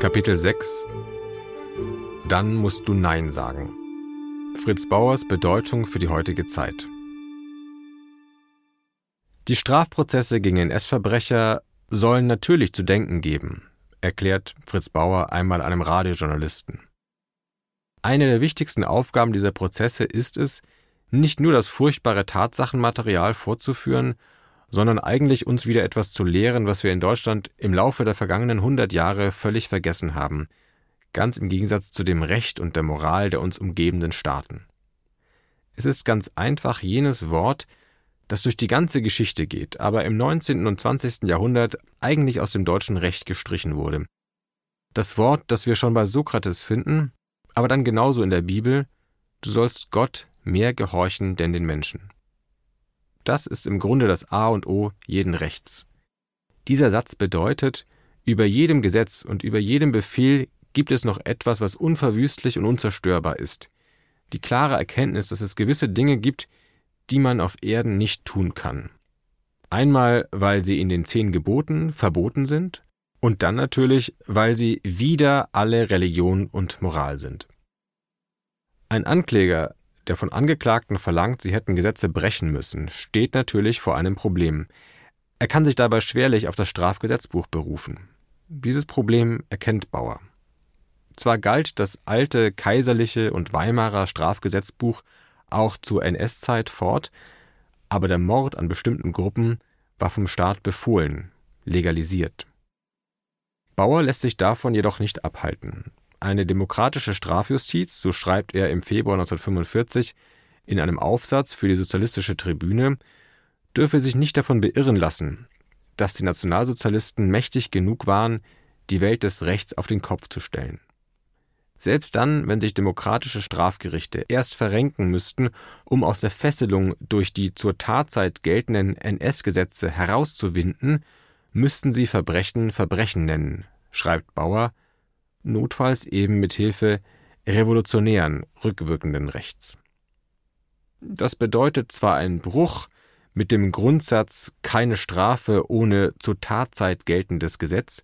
Kapitel 6 Dann musst du Nein sagen. Fritz Bauers Bedeutung für die heutige Zeit. Die Strafprozesse gegen NS-Verbrecher sollen natürlich zu denken geben, erklärt Fritz Bauer einmal einem Radiojournalisten. Eine der wichtigsten Aufgaben dieser Prozesse ist es, nicht nur das furchtbare Tatsachenmaterial vorzuführen, sondern eigentlich uns wieder etwas zu lehren, was wir in Deutschland im Laufe der vergangenen hundert Jahre völlig vergessen haben, ganz im Gegensatz zu dem Recht und der Moral der uns umgebenden Staaten. Es ist ganz einfach jenes Wort, das durch die ganze Geschichte geht, aber im 19. und 20. Jahrhundert eigentlich aus dem deutschen Recht gestrichen wurde. Das Wort, das wir schon bei Sokrates finden, aber dann genauso in der Bibel, du sollst Gott mehr gehorchen denn den Menschen. Das ist im Grunde das A und O jeden Rechts. Dieser Satz bedeutet, über jedem Gesetz und über jedem Befehl gibt es noch etwas, was unverwüstlich und unzerstörbar ist. Die klare Erkenntnis, dass es gewisse Dinge gibt, die man auf Erden nicht tun kann. Einmal, weil sie in den zehn Geboten verboten sind, und dann natürlich, weil sie wider alle Religion und Moral sind. Ein Ankläger der von Angeklagten verlangt, sie hätten Gesetze brechen müssen, steht natürlich vor einem Problem. Er kann sich dabei schwerlich auf das Strafgesetzbuch berufen. Dieses Problem erkennt Bauer. Zwar galt das alte kaiserliche und Weimarer Strafgesetzbuch auch zur NS-Zeit fort, aber der Mord an bestimmten Gruppen war vom Staat befohlen, legalisiert. Bauer lässt sich davon jedoch nicht abhalten. Eine demokratische Strafjustiz, so schreibt er im Februar 1945 in einem Aufsatz für die Sozialistische Tribüne, dürfe sich nicht davon beirren lassen, dass die Nationalsozialisten mächtig genug waren, die Welt des Rechts auf den Kopf zu stellen. Selbst dann, wenn sich demokratische Strafgerichte erst verrenken müssten, um aus der Fesselung durch die zur Tatzeit geltenden NS-Gesetze herauszuwinden, müssten sie Verbrechen Verbrechen nennen, schreibt Bauer notfalls eben mit Hilfe revolutionären, rückwirkenden Rechts. Das bedeutet zwar einen Bruch mit dem Grundsatz keine Strafe ohne zur Tatzeit geltendes Gesetz,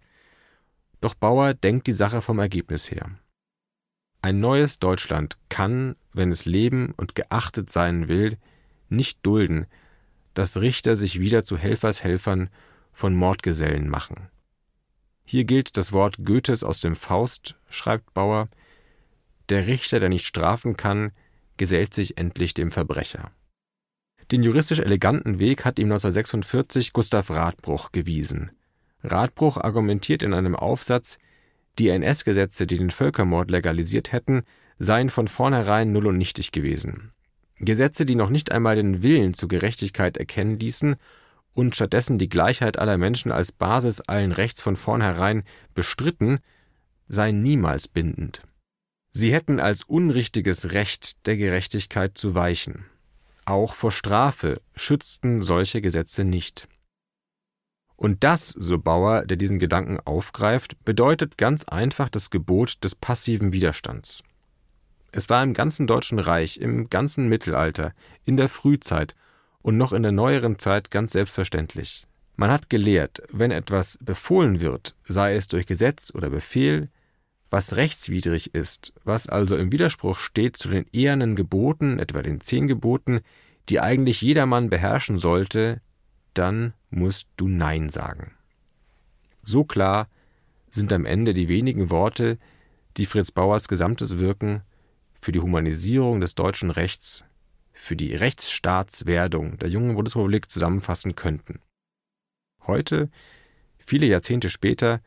doch Bauer denkt die Sache vom Ergebnis her. Ein neues Deutschland kann, wenn es leben und geachtet sein will, nicht dulden, dass Richter sich wieder zu Helfershelfern von Mordgesellen machen. Hier gilt das Wort Goethes aus dem Faust, schreibt Bauer, der Richter, der nicht strafen kann, gesellt sich endlich dem Verbrecher. Den juristisch eleganten Weg hat ihm 1946 Gustav Radbruch gewiesen. Radbruch argumentiert in einem Aufsatz, die NS-Gesetze, die den Völkermord legalisiert hätten, seien von vornherein null und nichtig gewesen. Gesetze, die noch nicht einmal den Willen zur Gerechtigkeit erkennen ließen und stattdessen die Gleichheit aller Menschen als Basis allen Rechts von vornherein bestritten, seien niemals bindend. Sie hätten als unrichtiges Recht der Gerechtigkeit zu weichen. Auch vor Strafe schützten solche Gesetze nicht. Und das, so Bauer, der diesen Gedanken aufgreift, bedeutet ganz einfach das Gebot des passiven Widerstands. Es war im ganzen Deutschen Reich, im ganzen Mittelalter, in der Frühzeit und noch in der neueren Zeit ganz selbstverständlich. Man hat gelehrt, wenn etwas befohlen wird, sei es durch Gesetz oder Befehl, was rechtswidrig ist, was also im Widerspruch steht zu den ehernen Geboten, etwa den zehn Geboten, die eigentlich jedermann beherrschen sollte, dann musst du Nein sagen. So klar sind am Ende die wenigen Worte, die Fritz Bauers gesamtes Wirken für die Humanisierung des deutschen Rechts für die Rechtsstaatswerdung der jungen Bundesrepublik zusammenfassen könnten. Heute, viele Jahrzehnte später,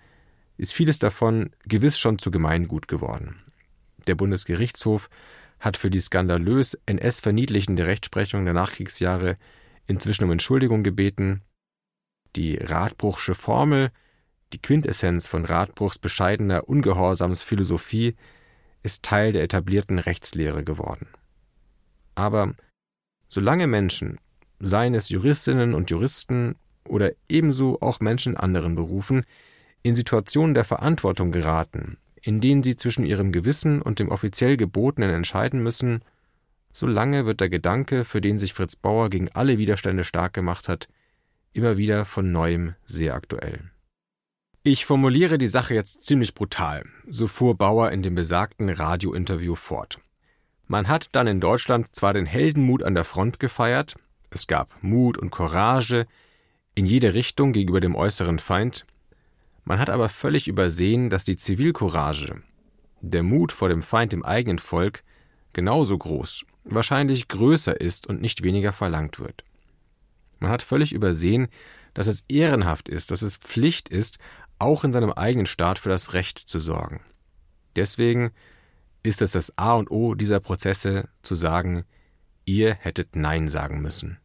ist vieles davon gewiss schon zu Gemeingut geworden. Der Bundesgerichtshof hat für die skandalös NS-verniedlichende Rechtsprechung der Nachkriegsjahre inzwischen um Entschuldigung gebeten. Die Radbruchsche Formel, die Quintessenz von Radbruchs bescheidener Ungehorsamsphilosophie, ist Teil der etablierten Rechtslehre geworden. Aber Solange Menschen, seien es Juristinnen und Juristen oder ebenso auch Menschen in anderen Berufen, in Situationen der Verantwortung geraten, in denen sie zwischen ihrem Gewissen und dem offiziell Gebotenen entscheiden müssen, solange wird der Gedanke, für den sich Fritz Bauer gegen alle Widerstände stark gemacht hat, immer wieder von neuem sehr aktuell. Ich formuliere die Sache jetzt ziemlich brutal, so fuhr Bauer in dem besagten Radiointerview fort. Man hat dann in Deutschland zwar den Heldenmut an der Front gefeiert, es gab Mut und Courage in jede Richtung gegenüber dem äußeren Feind, man hat aber völlig übersehen, dass die Zivilcourage, der Mut vor dem Feind im eigenen Volk, genauso groß, wahrscheinlich größer ist und nicht weniger verlangt wird. Man hat völlig übersehen, dass es ehrenhaft ist, dass es Pflicht ist, auch in seinem eigenen Staat für das Recht zu sorgen. Deswegen ist es das A und O dieser Prozesse zu sagen, ihr hättet Nein sagen müssen.